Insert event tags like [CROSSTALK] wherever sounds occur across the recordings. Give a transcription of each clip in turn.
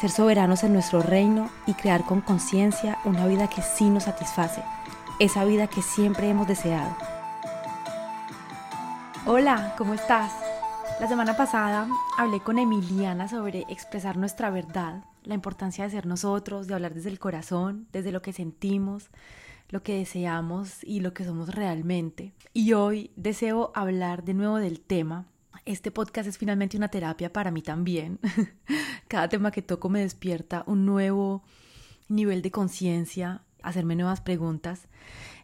ser soberanos en nuestro reino y crear con conciencia una vida que sí nos satisface, esa vida que siempre hemos deseado. Hola, ¿cómo estás? La semana pasada hablé con Emiliana sobre expresar nuestra verdad, la importancia de ser nosotros, de hablar desde el corazón, desde lo que sentimos, lo que deseamos y lo que somos realmente. Y hoy deseo hablar de nuevo del tema este podcast es finalmente una terapia para mí también. [LAUGHS] Cada tema que toco me despierta un nuevo nivel de conciencia, hacerme nuevas preguntas.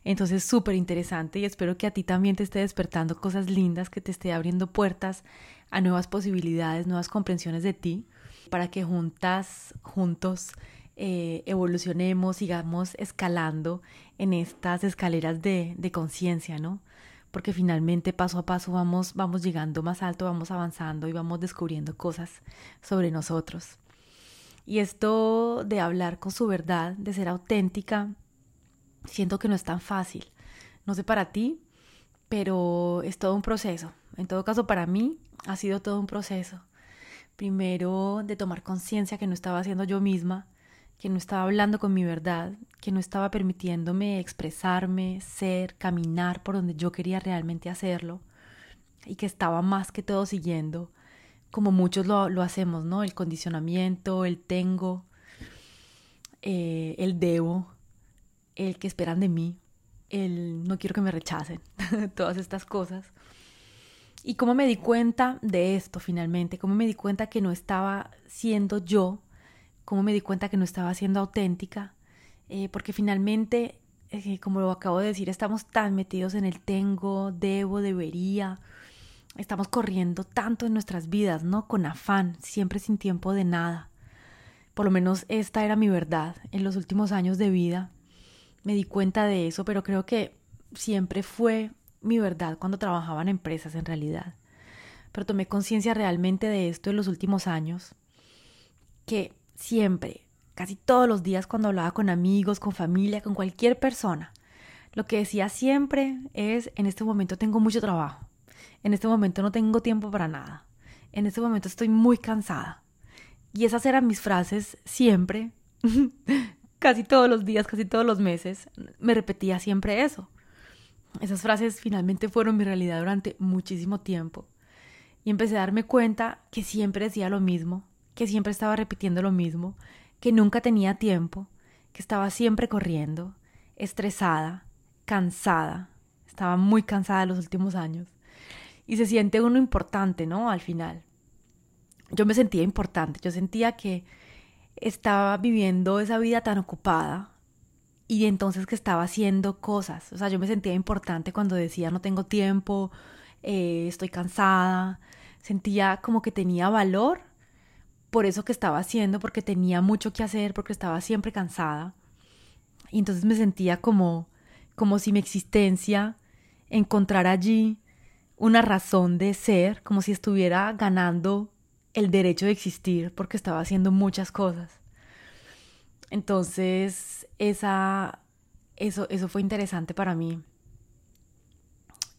Entonces, súper interesante y espero que a ti también te esté despertando cosas lindas, que te esté abriendo puertas a nuevas posibilidades, nuevas comprensiones de ti, para que juntas, juntos, eh, evolucionemos, sigamos escalando en estas escaleras de, de conciencia, ¿no? Porque finalmente paso a paso vamos, vamos llegando más alto, vamos avanzando y vamos descubriendo cosas sobre nosotros. Y esto de hablar con su verdad, de ser auténtica, siento que no es tan fácil. No sé para ti, pero es todo un proceso. En todo caso, para mí ha sido todo un proceso. Primero de tomar conciencia que no estaba haciendo yo misma, que no estaba hablando con mi verdad, que no estaba permitiéndome expresarme, ser, caminar por donde yo quería realmente hacerlo y que estaba más que todo siguiendo, como muchos lo, hacemos, ¿no? El condicionamiento, el tengo, eh, el debo, el que esperan de mí, el no quiero que me rechacen, [LAUGHS] todas estas cosas. Y cómo me di cuenta de esto finalmente, cómo me di cuenta que no estaba siendo yo cómo me di cuenta que no estaba siendo auténtica, eh, porque finalmente, eh, como lo acabo de decir, estamos tan metidos en el tengo, debo, debería, estamos corriendo tanto en nuestras vidas, ¿no? Con afán, siempre sin tiempo de nada. Por lo menos esta era mi verdad en los últimos años de vida. Me di cuenta de eso, pero creo que siempre fue mi verdad cuando trabajaba en empresas en realidad. Pero tomé conciencia realmente de esto en los últimos años, que siempre, casi todos los días cuando hablaba con amigos, con familia, con cualquier persona, lo que decía siempre es, en este momento tengo mucho trabajo, en este momento no tengo tiempo para nada, en este momento estoy muy cansada. Y esas eran mis frases siempre, [LAUGHS] casi todos los días, casi todos los meses, me repetía siempre eso. Esas frases finalmente fueron mi realidad durante muchísimo tiempo. Y empecé a darme cuenta que siempre decía lo mismo, que siempre estaba repitiendo lo mismo, que nunca tenía tiempo, que estaba siempre corriendo, estresada, cansada, estaba muy cansada los últimos años. Y se siente uno importante, ¿no? Al final. Yo me sentía importante, yo sentía que estaba viviendo esa vida tan ocupada y entonces que estaba haciendo cosas. O sea, yo me sentía importante cuando decía no tengo tiempo, eh, estoy cansada. Sentía como que tenía valor por eso que estaba haciendo, porque tenía mucho que hacer, porque estaba siempre cansada. Y entonces me sentía como, como si mi existencia encontrara allí una razón de ser, como si estuviera ganando el derecho de existir, porque estaba haciendo muchas cosas. Entonces, esa, eso, eso fue interesante para mí.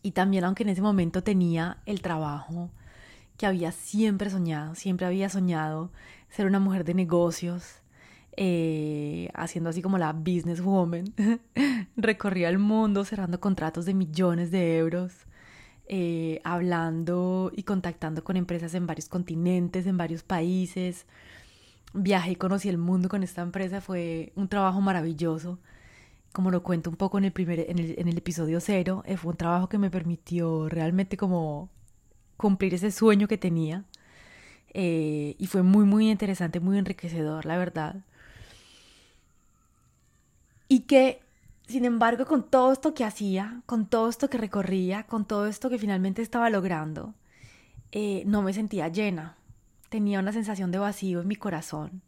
Y también, aunque en ese momento tenía el trabajo que había siempre soñado, siempre había soñado ser una mujer de negocios, eh, haciendo así como la businesswoman, [LAUGHS] recorría el mundo cerrando contratos de millones de euros, eh, hablando y contactando con empresas en varios continentes, en varios países, viajé y conocí el mundo con esta empresa. Fue un trabajo maravilloso. Como lo cuento un poco en el, primer, en el episodio cero, eh, fue un trabajo que me permitió realmente como cumplir ese sueño que tenía. Eh, y fue muy, muy interesante, muy enriquecedor, la verdad. Y que, sin embargo, con todo esto que hacía, con todo esto que recorría, con todo esto que finalmente estaba logrando, eh, no me sentía llena. Tenía una sensación de vacío en mi corazón,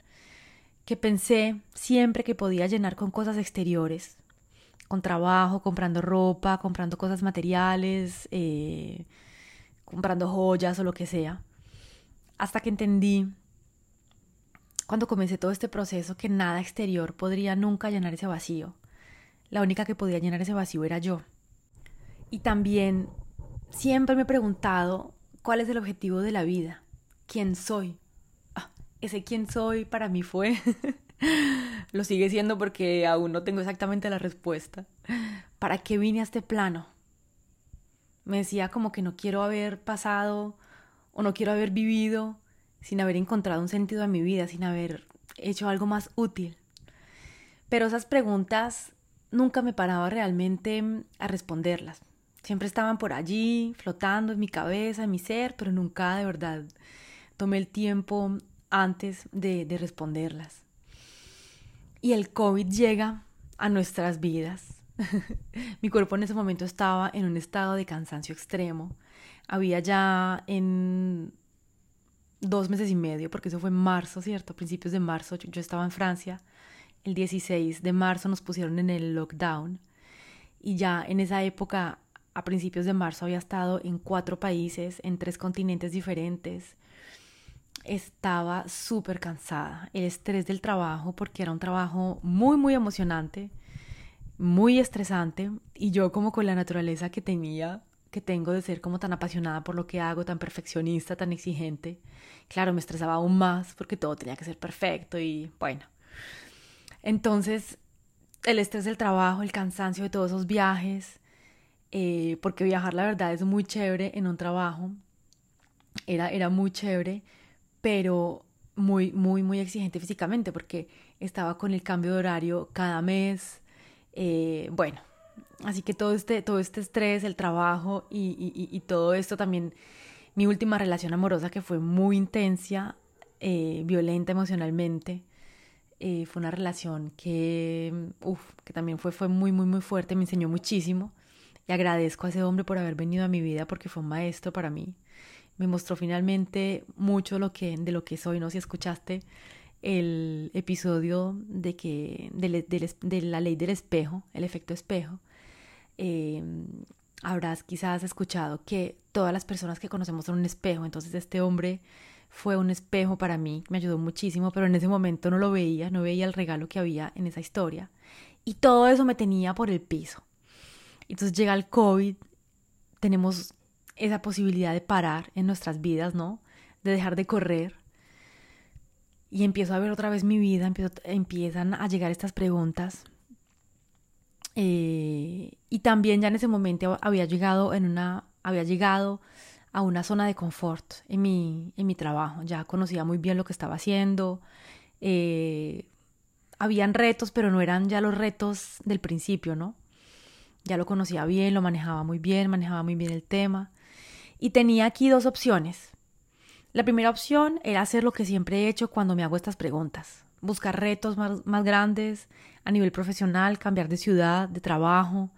que pensé siempre que podía llenar con cosas exteriores, con trabajo, comprando ropa, comprando cosas materiales, eh, comprando joyas o lo que sea. Hasta que entendí, cuando comencé todo este proceso, que nada exterior podría nunca llenar ese vacío. La única que podía llenar ese vacío era yo. Y también siempre me he preguntado cuál es el objetivo de la vida, quién soy. Ah, ese quién soy para mí fue, [LAUGHS] lo sigue siendo porque aún no tengo exactamente la respuesta. ¿Para qué vine a este plano? Me decía como que no quiero haber pasado o no quiero haber vivido sin haber encontrado un sentido a mi vida, sin haber hecho algo más útil. Pero esas preguntas nunca me paraba realmente a responderlas. Siempre estaban por allí, flotando en mi cabeza, en mi ser, pero nunca de verdad tomé el tiempo antes de, de responderlas. Y el COVID llega a nuestras vidas. [LAUGHS] mi cuerpo en ese momento estaba en un estado de cansancio extremo. Había ya en dos meses y medio, porque eso fue en marzo, ¿cierto? Principios de marzo, yo, estaba en Francia, el 16 de marzo nos pusieron en el lockdown. Y ya en esa época, a principios de marzo, había estado en cuatro países, en tres continentes diferentes. Estaba súper cansada, el estrés del trabajo, porque era un trabajo muy, muy emocionante, muy estresante, y yo como con la naturaleza que tenía, que tengo de ser como tan apasionada por lo que hago, tan perfeccionista, tan exigente, claro, me estresaba aún más porque todo tenía que ser perfecto y bueno. Entonces, el estrés del trabajo, el cansancio de todos esos viajes, eh, porque viajar la verdad es muy chévere en un trabajo, era, era muy chévere, pero muy, muy, muy exigente físicamente porque estaba con el cambio de horario cada mes, eh, bueno, Así que todo este, todo este estrés, el trabajo y, todo esto también, mi última relación amorosa que fue muy intensa, eh, violenta emocionalmente, eh, fue una relación que, que también fue, fue muy, muy, muy fuerte, me enseñó muchísimo y agradezco a ese hombre por haber venido a mi vida porque fue un maestro para mí. Me mostró finalmente mucho lo que, de lo que soy, ¿no? Si escuchaste el episodio de, que, de la ley del espejo, el efecto espejo, eh, habrás quizás escuchado que todas las personas que conocemos son un espejo, entonces este hombre fue un espejo para mí, me ayudó muchísimo, pero en ese momento no lo veía, no veía el regalo que había en esa historia. Y todo eso me tenía por el piso. Entonces llega el COVID, tenemos esa posibilidad de parar en nuestras vidas, ¿no? De dejar de correr. Y empiezo a ver otra vez mi vida, empiezan a llegar estas preguntas eh, y también ya en ese momento había llegado en una, había llegado a una zona de confort en mi, en mi trabajo. Ya conocía muy bien lo que estaba haciendo. Eh, habían retos, pero no eran ya los retos del principio, ¿no? Ya lo conocía bien, lo manejaba muy bien, manejaba muy bien el tema. Y tenía aquí dos opciones. La primera opción era hacer lo que siempre he hecho cuando me hago estas preguntas. Buscar retos más, más grandes, a nivel profesional, cambiar de ciudad, de trabajo,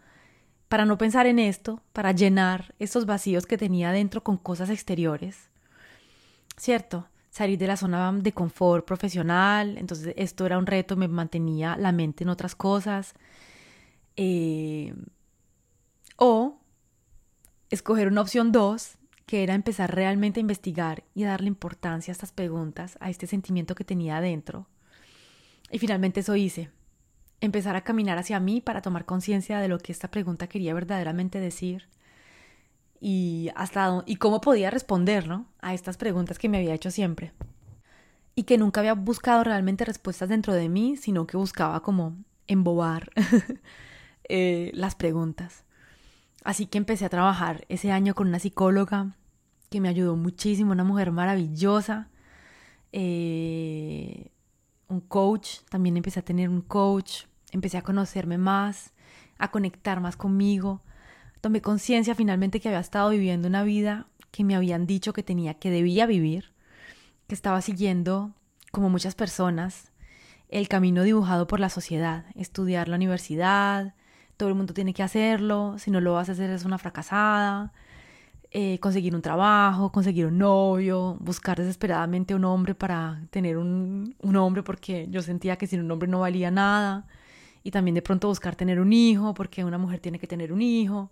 para no pensar en esto, para llenar estos vacíos que tenía dentro con cosas exteriores. ¿Cierto? Salir de la zona de confort profesional, entonces esto era un reto, me mantenía la mente en otras cosas. Eh, o escoger una opción dos, que era empezar realmente a investigar y a darle importancia a estas preguntas, a este sentimiento que tenía adentro. Y finalmente eso hice empezar a caminar hacia mí para tomar conciencia de lo que esta pregunta quería verdaderamente decir y hasta y cómo podía responder ¿no? a estas preguntas que me había hecho siempre y que nunca había buscado realmente respuestas dentro de mí sino que buscaba como embobar [LAUGHS] eh, las preguntas así que empecé a trabajar ese año con una psicóloga que me ayudó muchísimo una mujer maravillosa eh, un coach, también empecé a tener un coach, empecé a conocerme más, a conectar más conmigo. Tomé conciencia finalmente que había estado viviendo una vida que me habían dicho que tenía, que debía vivir, que estaba siguiendo, como muchas personas, el camino dibujado por la sociedad, estudiar la universidad, todo el mundo tiene que hacerlo, si no lo vas a hacer es una fracasada, eh, conseguir un trabajo, conseguir un novio, buscar desesperadamente un hombre para tener un, un hombre porque yo sentía que sin un hombre no valía nada, y también de pronto buscar tener un hijo porque una mujer tiene que tener un hijo.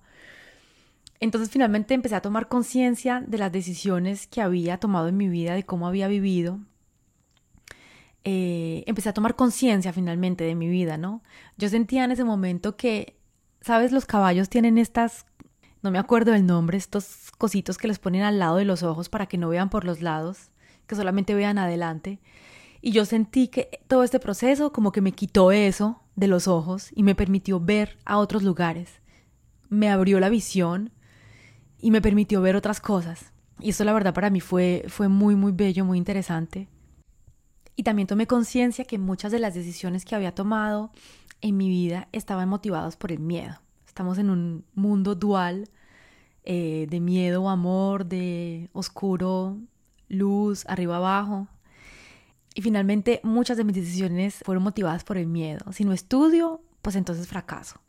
Entonces finalmente empecé a tomar conciencia de las decisiones que había tomado en mi vida, de cómo había vivido, eh, empecé a tomar conciencia finalmente de mi vida, ¿no? Yo sentía en ese momento que, ¿sabes? Los caballos tienen estas, no me acuerdo del nombre, estos cositos que les ponen al lado de los ojos para que no vean por los lados, que solamente vean adelante. Y yo sentí que todo este proceso como que me quitó eso de los ojos y me permitió ver a otros lugares. Me abrió la visión y me permitió ver otras cosas. Y eso la verdad para mí fue, fue muy, muy bello, muy interesante. Y también tomé conciencia que muchas de las decisiones que había tomado en mi vida estaban motivadas por el miedo. Estamos en un mundo dual eh, de miedo amor, de oscuro, luz, arriba abajo. Y finalmente muchas de mis decisiones fueron motivadas por el miedo. Si no estudio, pues entonces fracaso.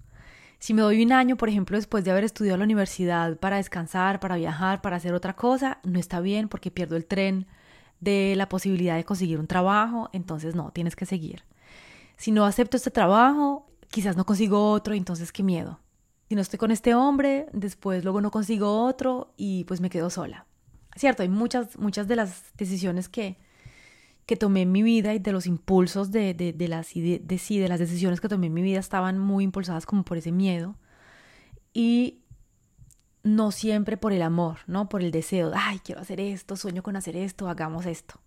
Si me doy un año, por ejemplo, después de haber estudiado en la universidad para descansar, para viajar, para hacer otra cosa, no está bien porque pierdo el tren, de la posibilidad de conseguir un trabajo, entonces no, tienes que seguir. Si no acepto este trabajo, quizás no consigo otro, entonces qué miedo. Si no estoy con este hombre, después luego no consigo otro y pues me quedo sola. Cierto, hay muchas, muchas de las decisiones que, que tomé en mi vida y de los impulsos de, de, las, de, sí, de las decisiones que tomé en mi vida estaban muy impulsadas como por ese miedo. Y no siempre por el amor, ¿no? Por el deseo, ay, quiero hacer esto, sueño con hacer esto, hagamos esto.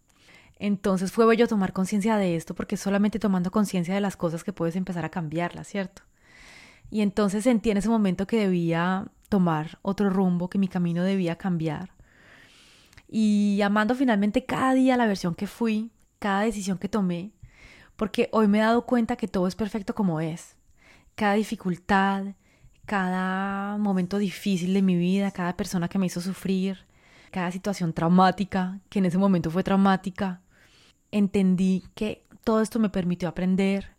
Entonces fue bello tomar conciencia de esto porque solamente tomando conciencia de las cosas que puedes empezar a cambiarlas, ¿cierto? Y entonces sentí en ese momento que debía tomar otro rumbo, que mi camino debía cambiar. Y amando finalmente cada día la versión que fui, cada decisión que tomé, porque hoy me he dado cuenta que todo es perfecto como es. Cada dificultad, cada momento difícil de mi vida, cada persona que me hizo sufrir, cada situación traumática, que en ese momento fue traumática, entendí que todo esto me permitió aprender,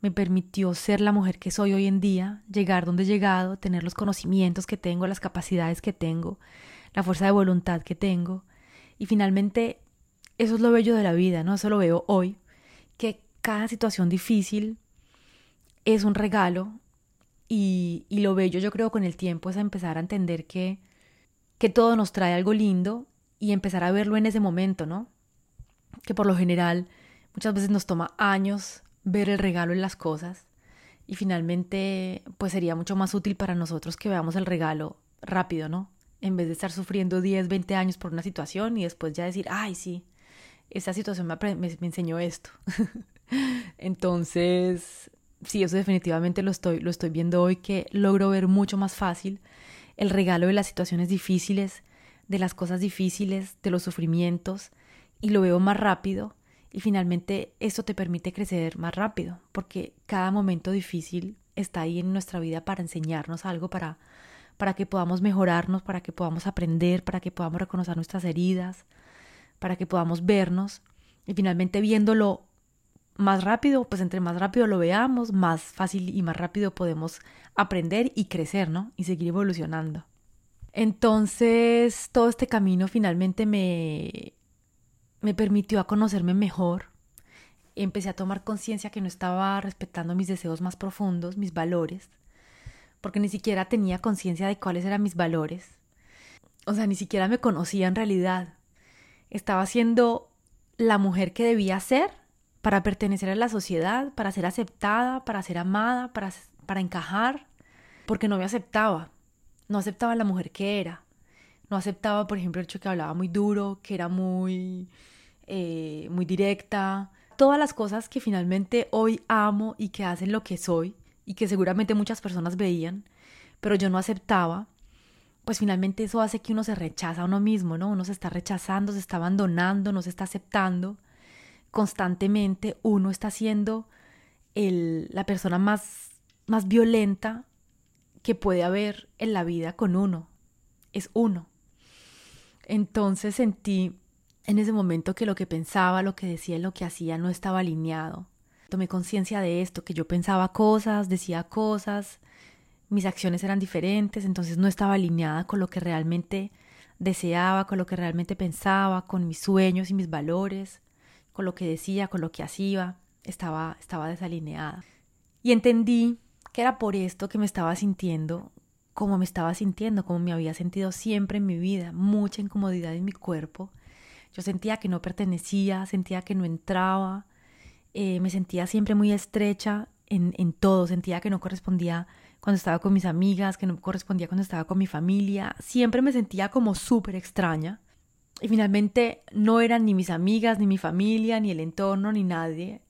me permitió ser la mujer que soy hoy en día, llegar donde he llegado, tener los conocimientos que tengo, las capacidades que tengo, la fuerza de voluntad que tengo. Y finalmente, eso es lo bello de la vida, ¿no? Eso lo veo hoy, que cada situación difícil es un regalo, y, lo bello yo creo con el tiempo es empezar a entender que, que todo nos trae algo lindo y empezar a verlo en ese momento, ¿no? Que por lo general muchas veces nos toma años ver el regalo en las cosas y finalmente pues sería mucho más útil para nosotros que veamos el regalo rápido, ¿no? En vez de estar sufriendo 10, 20 años por una situación y después ya decir, ay, sí, esa situación me, me enseñó esto. [LAUGHS] Entonces, sí, eso definitivamente lo estoy, lo estoy viendo hoy, que logro ver mucho más fácil el regalo de las situaciones difíciles, de las cosas difíciles, de los sufrimientos, y lo veo más rápido, y finalmente eso te permite crecer más rápido, porque cada momento difícil está ahí en nuestra vida para enseñarnos algo, para, para que podamos mejorarnos, para que podamos aprender, para que podamos reconocer nuestras heridas, para que podamos vernos, y finalmente viéndolo más rápido, pues entre más rápido lo veamos, más fácil y más rápido podemos aprender y crecer, ¿no? Y seguir evolucionando. Entonces, todo este camino finalmente me, me permitió a conocerme mejor. Empecé a tomar conciencia que no estaba respetando mis deseos más profundos, mis valores, porque ni siquiera tenía conciencia de cuáles eran mis valores. O sea, ni siquiera me conocía en realidad. Estaba siendo la mujer que debía ser para pertenecer a la sociedad, para ser aceptada, para ser amada, para, para encajar, porque no me aceptaba. No aceptaba la mujer que era. No aceptaba, por ejemplo, el hecho que hablaba muy duro, que era muy, eh, muy directa. Todas las cosas que finalmente hoy amo y que hacen lo que soy y que seguramente muchas personas veían, pero yo no aceptaba, pues finalmente eso hace que uno se rechaza a uno mismo, ¿no? Uno se está rechazando, se está abandonando, no se está aceptando constantemente uno está siendo el, la persona más, más violenta que puede haber en la vida con uno. Es uno. Entonces sentí en ese momento que lo que pensaba, lo que decía y lo que hacía no estaba alineado. Tomé conciencia de esto, que yo pensaba cosas, decía cosas, mis acciones eran diferentes, entonces no estaba alineada con lo que realmente deseaba, con lo que realmente pensaba, con mis sueños y mis valores, con lo que decía, con lo que hacía, estaba, estaba desalineada. Y entendí que era por esto que me estaba sintiendo como me estaba sintiendo, como me había sentido siempre en mi vida, mucha incomodidad en mi cuerpo. Yo sentía que no pertenecía, sentía que no entraba, eh, me sentía siempre muy estrecha en, en todo, sentía que no correspondía cuando estaba con mis amigas, que no correspondía cuando estaba con mi familia, siempre me sentía como súper extraña. Y finalmente no eran ni mis amigas, ni mi familia, ni el entorno, ni nadie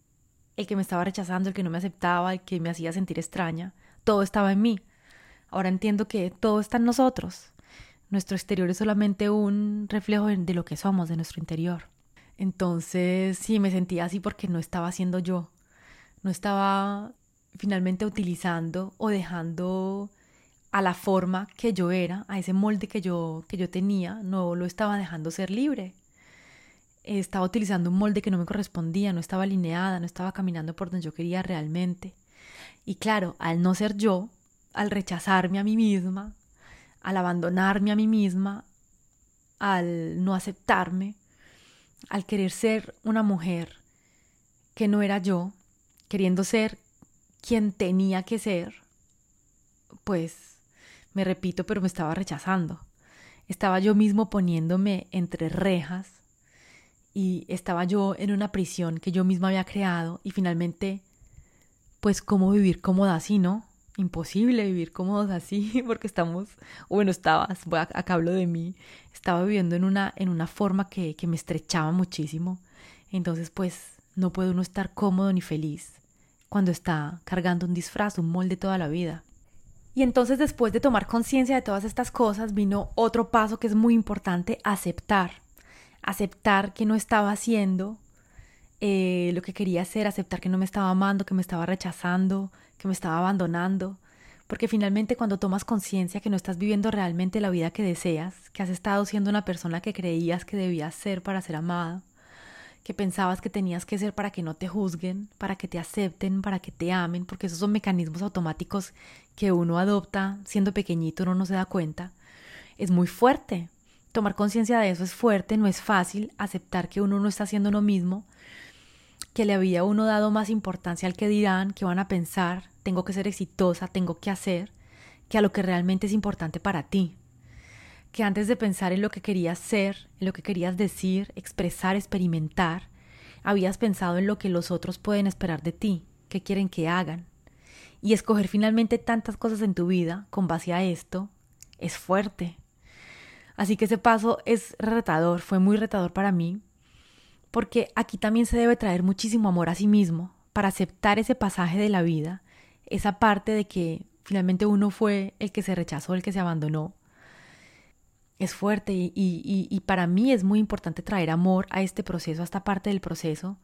el que me estaba rechazando, el que no me aceptaba, el que me hacía sentir extraña. Todo estaba en mí. Ahora entiendo que todo está en nosotros. Nuestro exterior es solamente un reflejo de lo que somos, de nuestro interior. Entonces, sí, me sentía así porque no estaba siendo yo. No estaba finalmente utilizando o dejando a la forma que yo era, a ese molde que yo, que yo tenía, no lo estaba dejando ser libre. Estaba utilizando un molde que no me correspondía, no estaba alineada, no estaba caminando por donde yo quería realmente. Y claro, al no ser yo, al rechazarme a mí misma, al abandonarme a mí misma, al no aceptarme, al querer ser una mujer que no era yo, queriendo ser quien tenía que ser, pues me repito, pero me estaba rechazando. Estaba yo mismo poniéndome entre rejas y estaba yo en una prisión que yo misma había creado y finalmente, pues, ¿cómo vivir cómoda así, no? Imposible vivir cómodos así [LAUGHS] porque estamos, bueno, estabas, acá hablo de mí, estaba viviendo en una, en una forma que, que me estrechaba muchísimo. Entonces, pues, no puede uno estar cómodo ni feliz cuando está cargando un disfraz, un molde toda la vida. Y entonces después de tomar conciencia de todas estas cosas vino otro paso que es muy importante, aceptar. Aceptar que no estaba haciendo eh, lo que quería hacer, aceptar que no me estaba amando, que me estaba rechazando, que me estaba abandonando. Porque finalmente cuando tomas conciencia que no estás viviendo realmente la vida que deseas, que has estado siendo una persona que creías que debías ser para ser amada, que pensabas que tenías que ser para que no te juzguen, para que te acepten, para que te amen, porque esos son mecanismos automáticos que uno adopta siendo pequeñito, uno no se da cuenta, es muy fuerte. Tomar conciencia de eso es fuerte, no es fácil aceptar que uno no está haciendo uno mismo, que le había uno dado más importancia al que dirán, que van a pensar, tengo que ser exitosa, tengo que hacer, que a lo que realmente es importante para ti que antes de pensar en lo que querías ser, en lo que querías decir, expresar, experimentar, habías pensado en lo que los otros pueden esperar de ti, qué quieren que hagan. Y escoger finalmente tantas cosas en tu vida con base a esto es fuerte. Así que ese paso es retador, fue muy retador para mí, porque aquí también se debe traer muchísimo amor a sí mismo para aceptar ese pasaje de la vida, esa parte de que finalmente uno fue el que se rechazó, el que se abandonó, es fuerte y, para mí es muy importante traer amor a este proceso, a esta parte del proceso,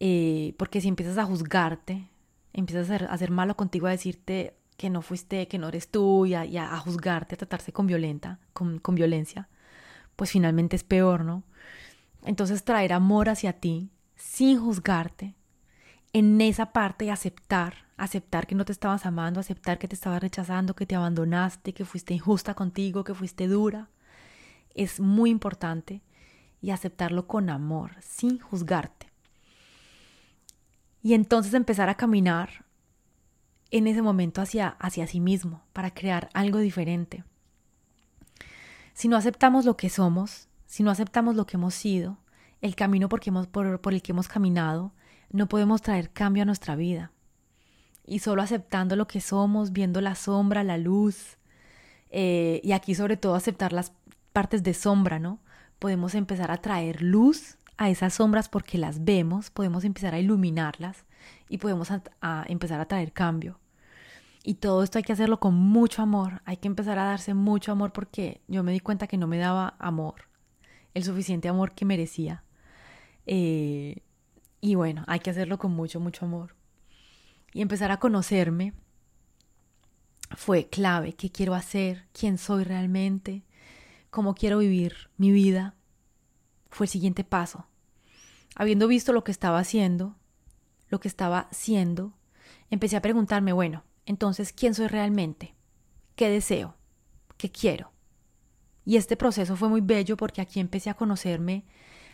eh, porque si empiezas a juzgarte, empiezas a hacer, malo contigo, a decirte que no fuiste, que no eres tú y a, juzgarte, a tratarse con, violenta, con, con violencia, pues finalmente es peor, ¿no? Entonces traer amor hacia ti sin juzgarte en esa parte y aceptar, aceptar que no te estabas amando, aceptar que te estabas rechazando, que te abandonaste, que fuiste injusta contigo, que fuiste dura, es muy importante y aceptarlo con amor, sin juzgarte. Y entonces empezar a caminar en ese momento hacia, hacia sí mismo, para crear algo diferente. Si no aceptamos lo que somos, si no aceptamos lo que hemos sido, el camino por, por el que hemos caminado, no podemos traer cambio a nuestra vida. Y solo aceptando lo que somos, viendo la sombra, la luz, eh, y aquí sobre todo aceptar las partes de sombra, ¿no? Podemos empezar a traer luz a esas sombras porque las vemos, podemos empezar a iluminarlas y podemos empezar a traer cambio. Y todo esto hay que hacerlo con mucho amor, hay que empezar a darse mucho amor porque yo me di cuenta que no me daba amor, el suficiente amor que merecía. Eh, Y bueno, hay que hacerlo con mucho, mucho amor. Y empezar a conocerme fue clave. ¿Qué quiero hacer? ¿Quién soy realmente? ¿Cómo quiero vivir mi vida? Fue el siguiente paso. Habiendo visto lo que estaba haciendo, lo que estaba siendo, empecé a preguntarme, bueno, entonces, ¿quién soy realmente? ¿Qué deseo? ¿Qué quiero? Y este proceso fue muy bello porque aquí empecé a conocerme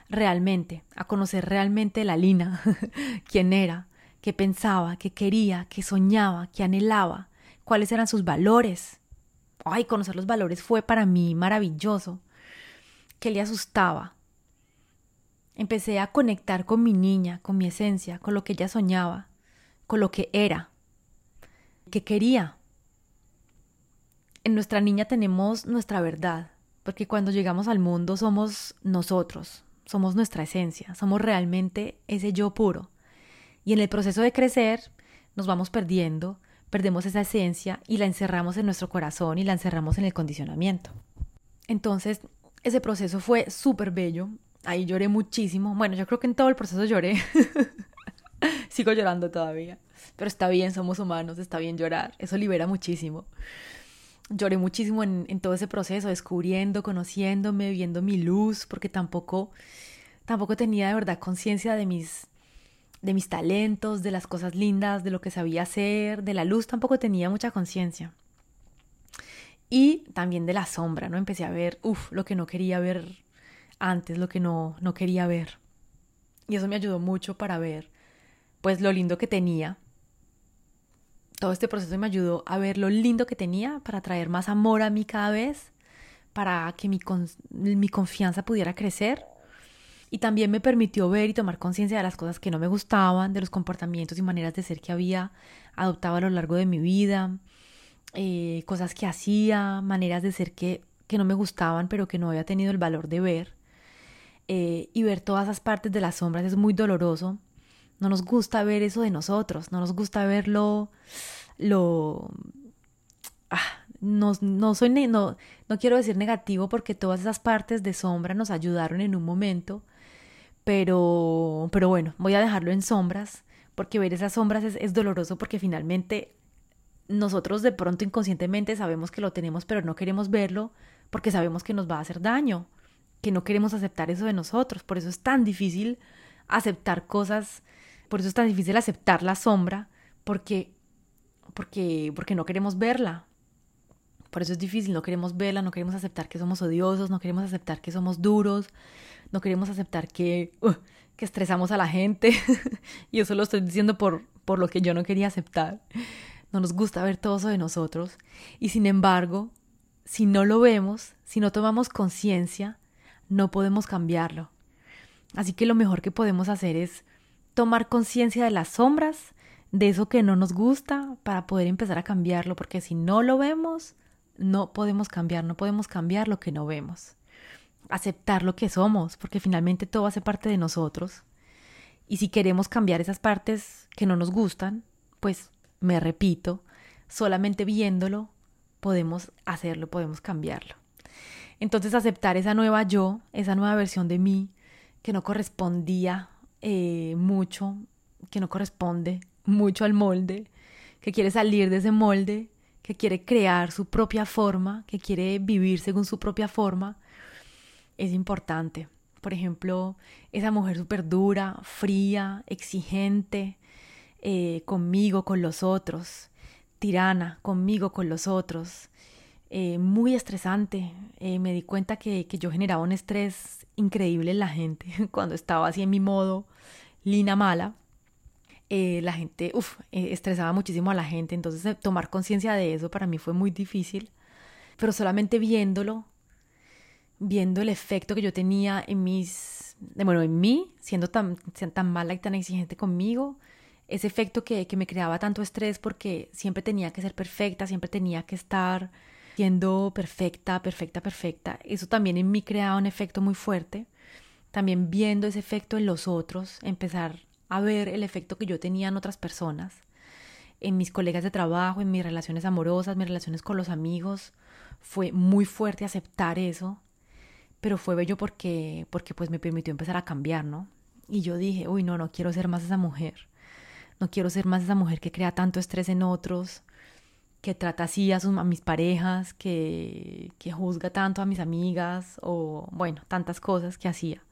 realmente, a conocer realmente la Lina, [LAUGHS] quién era, qué pensaba, qué quería, qué soñaba, qué anhelaba, cuáles eran sus valores. Ay, conocer los valores fue para mí maravilloso. ¿Qué le asustaba? Empecé a conectar con mi niña, con mi esencia, con lo que ella soñaba, con lo que era, que quería. En nuestra niña tenemos nuestra verdad, porque cuando llegamos al mundo somos nosotros, somos nuestra esencia, somos realmente ese yo puro. Y en el proceso de crecer nos vamos perdiendo, perdemos esa esencia y la encerramos en nuestro corazón y la encerramos en el condicionamiento. Entonces, ese proceso fue súper bello. Ahí lloré muchísimo. Bueno, yo creo que en todo el proceso lloré. [LAUGHS] Sigo llorando todavía. Pero está bien, somos humanos, está bien llorar. Eso libera muchísimo lloré muchísimo en, todo ese proceso, descubriendo, conociéndome, viendo mi luz, porque tampoco, tampoco tenía de verdad conciencia de mis, de mis talentos, de las cosas lindas, de lo que sabía hacer, de la luz tampoco tenía mucha conciencia. Y también de la sombra, ¿no? Empecé a ver, uff, lo que no quería ver antes, lo que no, no quería ver. Y eso me ayudó mucho para ver, pues, lo lindo que tenía todo este proceso me ayudó a ver lo lindo que tenía para traer más amor a mí cada vez, para que mi, mi confianza pudiera crecer. Y también me permitió ver y tomar conciencia de las cosas que no me gustaban, de los comportamientos y maneras de ser que había adoptado a lo largo de mi vida, eh, cosas que hacía, maneras de ser que, que no me gustaban, pero que no había tenido el valor de ver. Eh, y ver todas esas partes de las sombras es muy doloroso no nos gusta ver eso de nosotros, no nos gusta verlo, lo... Ah, no, no, soy no, no quiero decir negativo porque todas esas partes de sombra nos ayudaron en un momento, pero, pero bueno, voy a dejarlo en sombras porque ver esas sombras es, doloroso porque finalmente nosotros de pronto inconscientemente sabemos que lo tenemos pero no queremos verlo porque sabemos que nos va a hacer daño, que no queremos aceptar eso de nosotros, por eso es tan difícil aceptar cosas por eso es tan difícil aceptar la sombra, porque, porque, porque no queremos verla. Por eso es difícil, no queremos verla, no queremos aceptar que somos odiosos, no queremos aceptar que somos duros, no queremos aceptar que, uh, que estresamos a la gente. [LAUGHS] y eso lo estoy diciendo por, por lo que yo no quería aceptar. No nos gusta ver todo eso de nosotros. Y sin embargo, si no lo vemos, si no tomamos conciencia, no podemos cambiarlo. Así que lo mejor que podemos hacer es tomar conciencia de las sombras, de eso que no nos gusta, para poder empezar a cambiarlo, porque si no lo vemos, no podemos cambiar, no podemos cambiar lo que no vemos. Aceptar lo que somos, porque finalmente todo hace parte de nosotros. Y si queremos cambiar esas partes que no nos gustan, pues me repito, solamente viéndolo podemos hacerlo, podemos cambiarlo. Entonces aceptar esa nueva yo, esa nueva versión de mí que no correspondía eh, mucho, que no corresponde mucho al molde, que quiere salir de ese molde, que quiere crear su propia forma, que quiere vivir según su propia forma, es importante. Por ejemplo, esa mujer súper dura, fría, exigente, eh, conmigo, con los otros, tirana, conmigo, con los otros, eh, muy estresante. me di cuenta que, que, yo generaba un estrés increíble en la gente [LAUGHS] cuando estaba así en mi modo lina mala. Eh, la gente, uff, eh, estresaba muchísimo a la gente, entonces eh, tomar conciencia de eso para mí fue muy difícil, pero solamente viéndolo, viendo el efecto que yo tenía en mis, bueno, en mí, siendo tan, tan mala y tan exigente conmigo, ese efecto que, que me creaba tanto estrés porque siempre tenía que ser perfecta, siempre tenía que estar siendo perfecta, perfecta, perfecta, eso también en mí creaba un efecto muy fuerte. También viendo ese efecto en los otros, empezar a ver el efecto que yo tenía en otras personas, en mis colegas de trabajo, en mis relaciones amorosas, mis relaciones con los amigos, fue muy fuerte aceptar eso, pero fue bello porque, porque pues me permitió empezar a cambiar, ¿no? Y yo dije, uy, no, no quiero ser más esa mujer. No quiero ser más esa mujer que crea tanto estrés en otros, que trata así a, sus, a mis parejas, que, que juzga tanto a mis amigas o, bueno, tantas cosas que hacía.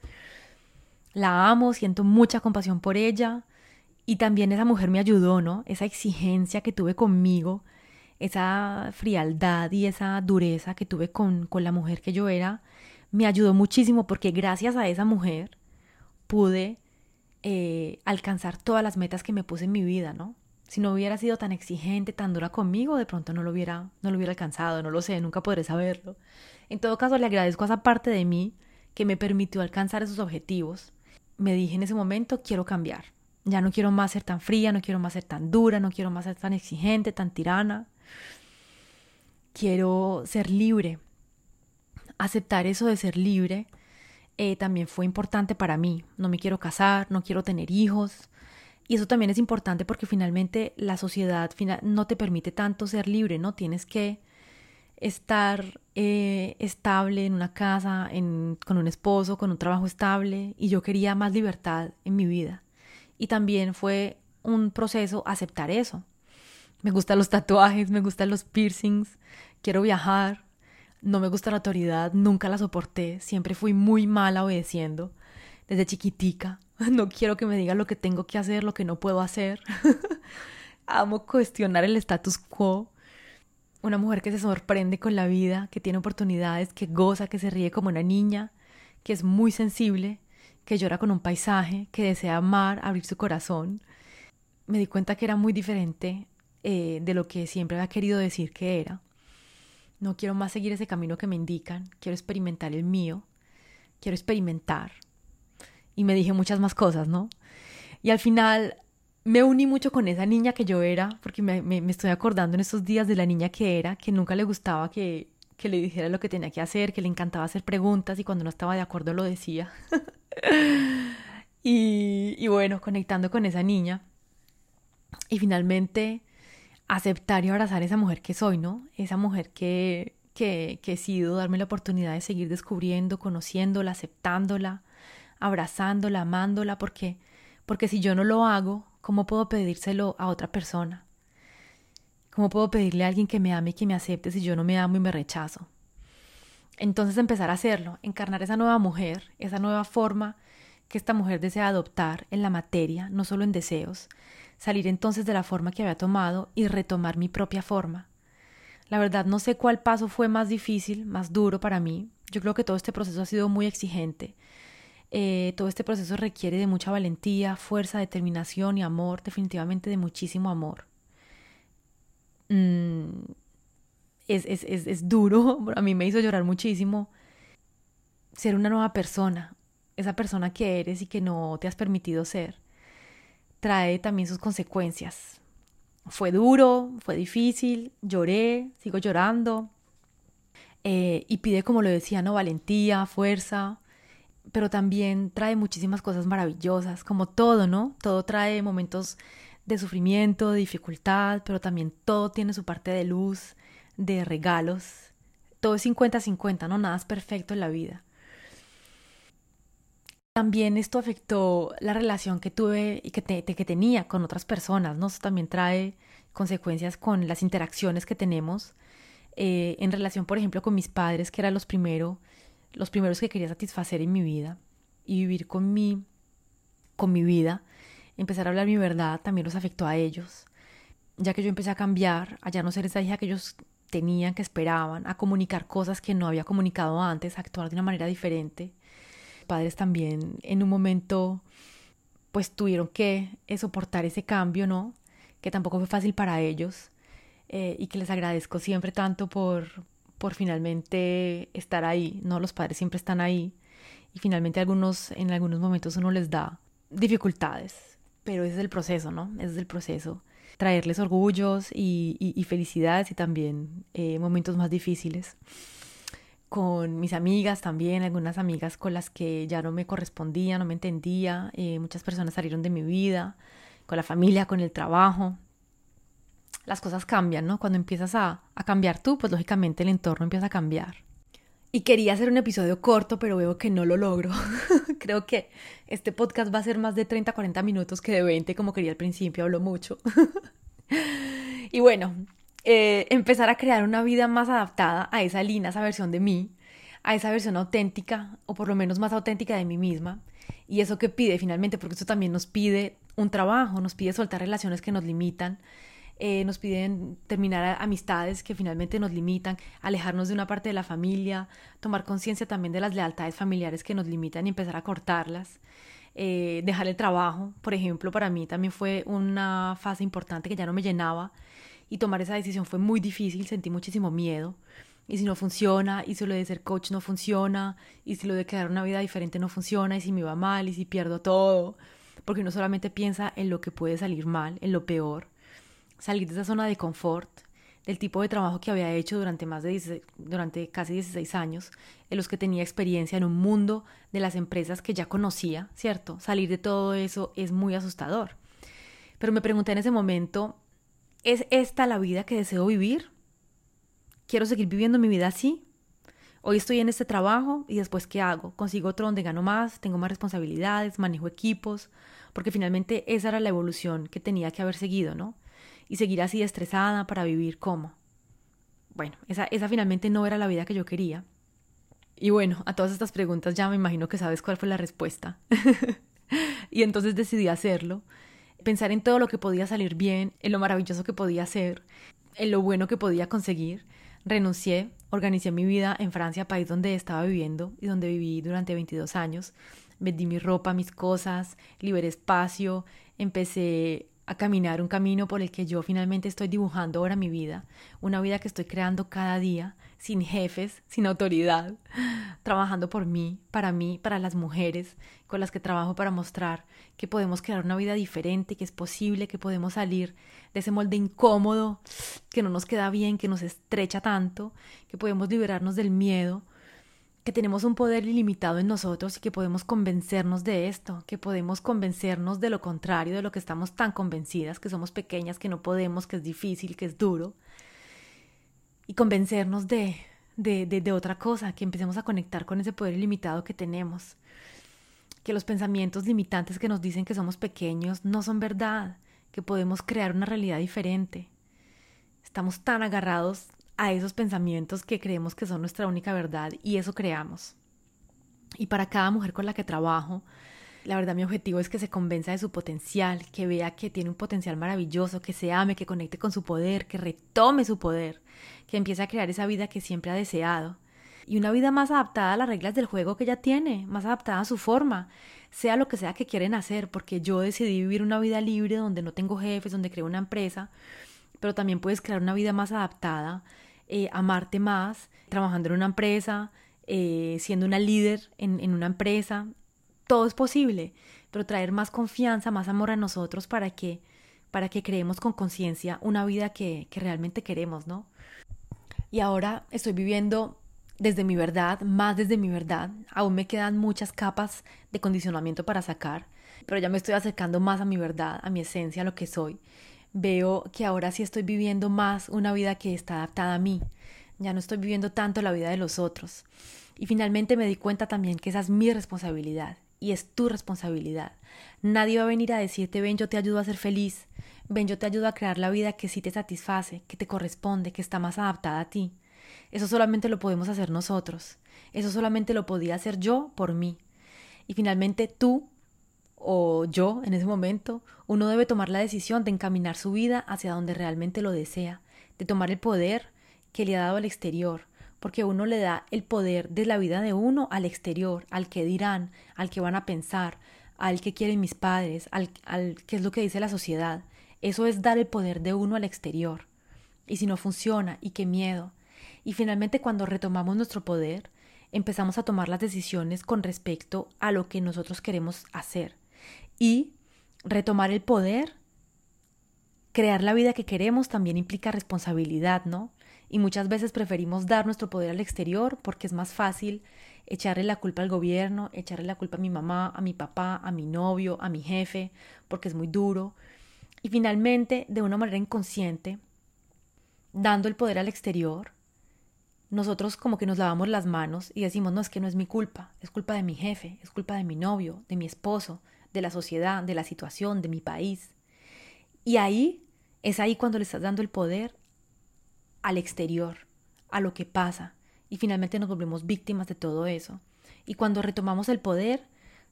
La amo, siento mucha compasión por ella y también esa mujer me ayudó, ¿no? Esa exigencia que tuve conmigo, esa frialdad y esa dureza que tuve con, con la mujer que yo era, me ayudó muchísimo porque gracias a esa mujer pude eh, alcanzar todas las metas que me puse en mi vida, ¿no? Si no hubiera sido tan exigente, tan dura conmigo, de pronto no lo hubiera, no lo hubiera alcanzado, no lo sé, nunca podré saberlo. En todo caso, le agradezco a esa parte de mí que me permitió alcanzar esos objetivos. Me dije en ese momento, quiero cambiar. Ya no quiero más ser tan fría, no quiero más ser tan dura, no quiero más ser tan exigente, tan tirana. Quiero ser libre. Aceptar eso de ser libre eh, también fue importante para mí. No me quiero casar, no quiero tener hijos. Y eso también es importante porque finalmente la sociedad no te permite tanto ser libre, ¿no? Tienes que estar eh, estable en una casa, con un esposo, con un trabajo estable. Y yo quería más libertad en mi vida. Y también fue un proceso aceptar eso. Me gustan los tatuajes, me gustan los piercings, quiero viajar, no me gusta la autoridad, nunca la soporté, siempre fui muy mala obedeciendo, desde chiquitica. [LAUGHS] No quiero que me digan lo que tengo que hacer, lo que no puedo hacer. [LAUGHS] Amo cuestionar el status quo. Una mujer que se sorprende con la vida, que tiene oportunidades, que goza, que se ríe como una niña, que es muy sensible, que llora con un paisaje, que desea amar, abrir su corazón. Me di cuenta que era muy diferente eh, de lo que siempre había querido decir que era. No quiero más seguir ese camino que me indican, quiero experimentar el mío, quiero experimentar. Y me dije muchas más cosas, ¿no? Y al final me uní mucho con esa niña que yo era, porque me, estoy acordando en estos días de la niña que era, que nunca le gustaba que, que le dijera lo que tenía que hacer, que le encantaba hacer preguntas y cuando no estaba de acuerdo lo decía. [LAUGHS] y, y bueno, conectando con esa niña. Y finalmente aceptar y abrazar esa mujer que soy, ¿no? Esa mujer que, que, que he sido, darme la oportunidad de seguir descubriendo, conociéndola, aceptándola, abrazándola, amándola, porque, porque si yo no lo hago, ¿cómo puedo pedírselo a otra persona? ¿Cómo puedo pedirle a alguien que me ame y que me acepte si yo no me amo y me rechazo? Entonces empezar a hacerlo, encarnar esa nueva mujer, esa nueva forma que esta mujer desea adoptar en la materia, no solo en deseos, salir entonces de la forma que había tomado y retomar mi propia forma. La verdad no sé cuál paso fue más difícil, más duro para mí. Yo creo que todo este proceso ha sido muy exigente. Eh, todo este proceso requiere de mucha valentía, fuerza, determinación y amor, definitivamente de muchísimo amor. Mm, es, es, es, es duro, [LAUGHS] a mí me hizo llorar muchísimo ser una nueva persona, esa persona que eres y que no te has permitido ser trae también sus consecuencias. Fue duro, fue difícil, lloré, sigo llorando. Eh, y pide, como lo decía, ¿no? Valentía, fuerza, pero también trae muchísimas cosas maravillosas, como todo, ¿no? Todo trae momentos de sufrimiento, de dificultad, pero también todo tiene su parte de luz, de regalos. Todo es 50-50, ¿no? Nada es perfecto en la vida. También esto afectó la relación que tuve y que, que tenía con otras personas, ¿no? también trae consecuencias con las interacciones que tenemos eh, en relación, por ejemplo, con mis padres, que eran los, primero, los primeros que quería satisfacer en mi vida y vivir con mi, con mi vida, empezar a hablar mi verdad, también los afectó a ellos, ya que yo empecé a cambiar, a ya no ser esa hija que ellos tenían, que esperaban, a comunicar cosas que no había comunicado antes, a actuar de una manera diferente padres también en un momento pues tuvieron que eh, soportar ese cambio, ¿no? Que tampoco fue fácil para ellos eh, y que les agradezco siempre tanto por, por finalmente estar ahí, ¿no? Los padres siempre están ahí y finalmente algunos, en algunos momentos uno les da dificultades, pero ese es el proceso, ¿no? Es el proceso. Traerles orgullos y, felicidades y también eh, momentos más difíciles con mis amigas también, algunas amigas con las que ya no me correspondía, no me entendía, eh, muchas personas salieron de mi vida, con la familia, con el trabajo. Las cosas cambian, ¿no? Cuando empiezas a, a cambiar tú, pues lógicamente el entorno empieza a cambiar. Y quería hacer un episodio corto, pero veo que no lo logro, [LAUGHS] Creo que este podcast va a ser más de 30, 40 minutos que de 20, como quería al principio, hablo mucho. [LAUGHS] y bueno, eh, empezar a crear una vida más adaptada a esa línea, a esa versión de mí, a esa versión auténtica, o por lo menos más auténtica de mí misma. Y eso que pide finalmente, porque eso también nos pide un trabajo, nos pide soltar relaciones que nos limitan, eh, nos piden terminar amistades que finalmente nos limitan, alejarnos de una parte de la familia, tomar conciencia también de las lealtades familiares que nos limitan y empezar a cortarlas. Eh, dejar el trabajo, por ejemplo, para mí también fue una fase importante que ya no me llenaba y tomar esa decisión fue muy difícil, sentí muchísimo miedo. Y si no funciona, y si lo de ser coach no funciona, y si lo de crear una vida diferente no funciona, y si me va mal, y si pierdo todo, porque uno solamente piensa en lo que puede salir mal, en lo peor, salir de esa zona de confort, del tipo de trabajo que había hecho durante más de durante casi 16 años, en los que tenía experiencia en un mundo de las empresas que ya conocía, ¿cierto? Salir de todo eso es muy asustador. Pero me pregunté en ese momento, ¿es esta la vida que deseo vivir? ¿Quiero seguir viviendo mi vida así? Hoy estoy en este trabajo y después ¿qué hago? ¿Consigo otro donde gano más? ¿Tengo más responsabilidades? ¿Manejo equipos? Porque finalmente esa era la evolución que tenía que haber seguido, ¿no? Y seguir así estresada para vivir como. Bueno, esa, esa finalmente no era la vida que yo quería. Y bueno, a todas estas preguntas ya me imagino que sabes cuál fue la respuesta. [LAUGHS] y entonces decidí hacerlo, pensar en todo lo que podía salir bien, en lo maravilloso que podía ser, en lo bueno que podía conseguir. Renuncié, organicé mi vida en Francia, país donde estaba viviendo y donde viví durante 22 años. Vendí mi ropa, mis cosas, liberé espacio, empecé a caminar un camino por el que yo finalmente estoy dibujando ahora mi vida, una vida que estoy creando cada día, sin jefes, sin autoridad, [LAUGHS] trabajando por mí, para mí, para las mujeres con las que trabajo para mostrar que podemos crear una vida diferente, que es posible, que podemos salir de ese molde incómodo, que no nos queda bien, que nos estrecha tanto, que podemos liberarnos del miedo, que tenemos un poder ilimitado en nosotros y que podemos convencernos de esto, que podemos convencernos de lo contrario, de lo que estamos tan convencidas, que somos pequeñas, que no podemos, que es difícil, que es duro, y convencernos de, de, de, de otra cosa, que empecemos a conectar con ese poder ilimitado que tenemos, que los pensamientos limitantes que nos dicen que somos pequeños no son verdad, que podemos crear una realidad diferente. Estamos tan agarrados a esos pensamientos que creemos que son nuestra única verdad y eso creamos. Y para cada mujer con la que trabajo, la verdad mi objetivo es que se convenza de su potencial, que vea que tiene un potencial maravilloso, que se ame, que conecte con su poder, que retome su poder, que empiece a crear esa vida que siempre ha deseado. Y una vida más adaptada a las reglas del juego que ella tiene, más adaptada a su forma, sea lo que sea que quieren hacer, porque yo decidí vivir una vida libre donde no tengo jefes, donde creo una empresa, pero también puedes crear una vida más adaptada eh, amarte más, trabajando en una empresa, eh, siendo una líder en, en una empresa. Todo es posible, pero traer más confianza, más amor a nosotros para que, para que creemos con conciencia una vida que, que realmente queremos, ¿no? Y ahora estoy viviendo desde mi verdad, más desde mi verdad. Aún me quedan muchas capas de condicionamiento para sacar, pero ya me estoy acercando más a mi verdad, a mi esencia, a lo que soy veo que ahora sí estoy viviendo más una vida que está adaptada a mí. Ya no estoy viviendo tanto la vida de los otros. Y finalmente me di cuenta también que esa es mi responsabilidad y es tu responsabilidad. Nadie va a venir a decirte, ven, yo te ayudo a ser feliz, ven, yo te ayudo a crear la vida que sí te satisface, que te corresponde, que está más adaptada a ti. Eso solamente lo podemos hacer nosotros. Eso solamente lo podía hacer yo por mí. Y finalmente tú o yo en ese momento, uno debe tomar la decisión de encaminar su vida hacia donde realmente lo desea, de tomar el poder que le ha dado al exterior, porque uno le da el poder de la vida de uno al exterior, al que dirán, al que van a pensar, al que quieren mis padres, al, al que es lo que dice la sociedad. Eso es dar el poder de uno al exterior. Y si no funciona, y qué miedo. Y finalmente cuando retomamos nuestro poder, empezamos a tomar las decisiones con respecto a lo que nosotros queremos hacer y retomar el poder, crear la vida que queremos también implica responsabilidad, ¿no? Y muchas veces preferimos dar nuestro poder al exterior porque es más fácil echarle la culpa al gobierno, echarle la culpa a mi mamá, a mi papá, a mi novio, a mi jefe, porque es muy duro. Y finalmente, de una manera inconsciente, dando el poder al exterior, nosotros como que nos lavamos las manos y decimos, no, es que no es mi culpa, es culpa de mi jefe, es culpa de mi novio, de mi esposo, de la sociedad, de la situación, de mi país. Y ahí es ahí cuando le estás dando el poder al exterior, a lo que pasa, y finalmente nos volvemos víctimas de todo eso. Y cuando retomamos el poder,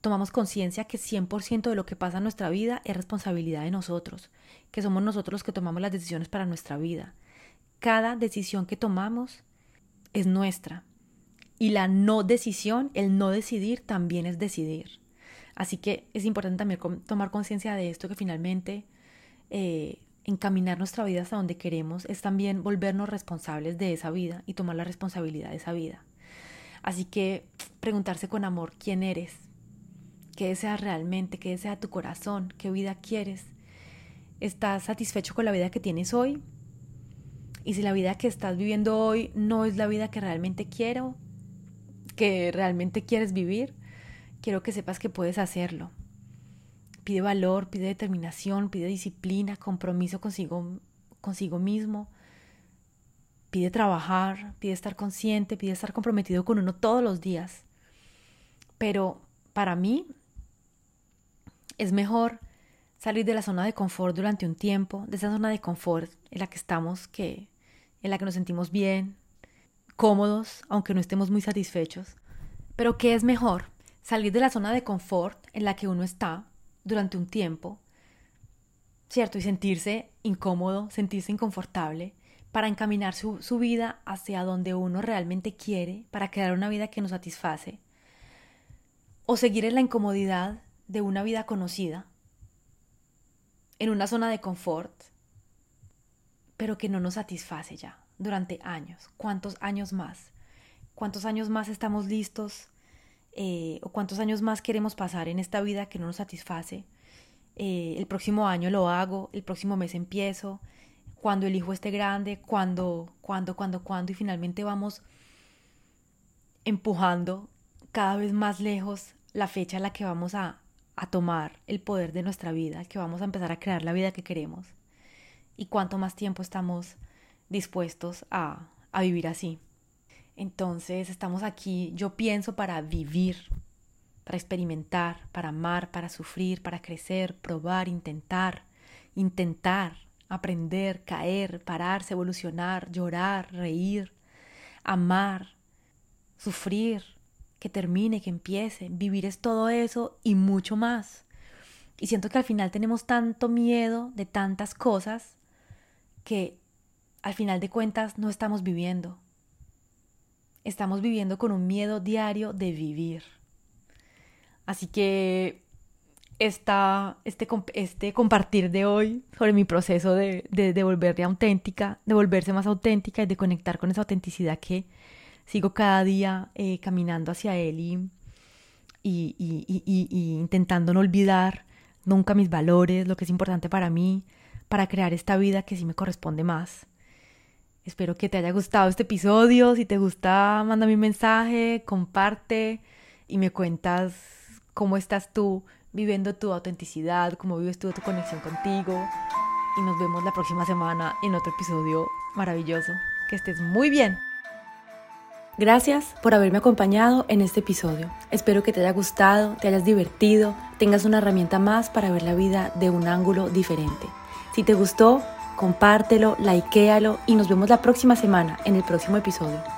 tomamos conciencia que 100% de lo que pasa en nuestra vida es responsabilidad de nosotros, que somos nosotros los que tomamos las decisiones para nuestra vida. Cada decisión que tomamos es nuestra. Y la no decisión, el no decidir, también es decidir. Así que es importante también tomar conciencia de esto, que finalmente eh, encaminar nuestra vida hasta donde queremos es también volvernos responsables de esa vida y tomar la responsabilidad de esa vida. Así que preguntarse con amor quién eres, qué deseas realmente, qué desea tu corazón, qué vida quieres. ¿Estás satisfecho con la vida que tienes hoy? Y si la vida que estás viviendo hoy no es la vida que realmente quiero, que realmente quieres vivir, quiero que sepas que puedes hacerlo. Pide valor, pide determinación, pide disciplina, compromiso consigo, consigo mismo. Pide trabajar, pide estar consciente, pide estar comprometido con uno todos los días. Pero para mí es mejor salir de la zona de confort durante un tiempo, de esa zona de confort en la que estamos, que en la que nos sentimos bien, cómodos, aunque no estemos muy satisfechos. Pero ¿qué es mejor? Salir de la zona de confort en la que uno está durante un tiempo, ¿cierto? Y sentirse incómodo, sentirse inconfortable, para encaminar su, su vida hacia donde uno realmente quiere, para crear una vida que nos satisface, o seguir en la incomodidad de una vida conocida, en una zona de confort, pero que no nos satisface ya durante años. ¿Cuántos años más? ¿Cuántos años más estamos listos? Eh, ¿O cuántos años más queremos pasar en esta vida que no nos satisface? Eh, el próximo año lo hago, el próximo mes empiezo, cuando el hijo esté grande, cuando, cuando, cuando, cuando, y finalmente vamos empujando cada vez más lejos la fecha en la que vamos a, a tomar el poder de nuestra vida, que vamos a empezar a crear la vida que queremos y cuánto más tiempo estamos dispuestos a, a vivir así. Entonces estamos aquí, yo pienso, para vivir, para experimentar, para amar, para sufrir, para crecer, probar, intentar, intentar, aprender, caer, pararse, evolucionar, llorar, reír, amar, sufrir, que termine, que empiece. Vivir es todo eso y mucho más. Y siento que al final tenemos tanto miedo de tantas cosas que al final de cuentas no estamos viviendo. Estamos viviendo con un miedo diario de vivir. Así que esta, este, este compartir de hoy sobre mi proceso de, de, volverme auténtica, de volverse más auténtica y de conectar con esa autenticidad que sigo cada día eh, caminando hacia él y, y, y, y intentando no olvidar nunca mis valores, lo que es importante para mí, para crear esta vida que sí me corresponde más. Espero que te haya gustado este episodio. Si te gusta, manda mi mensaje, comparte y me cuentas cómo estás tú viviendo tu autenticidad, cómo vives tú tu conexión contigo. Y nos vemos la próxima semana en otro episodio maravilloso. Que estés muy bien. Gracias por haberme acompañado en este episodio. Espero que te haya gustado, te hayas divertido, tengas una herramienta más para ver la vida de un ángulo diferente. Si te gustó, compártelo, likealo y nos vemos la próxima semana en el próximo episodio.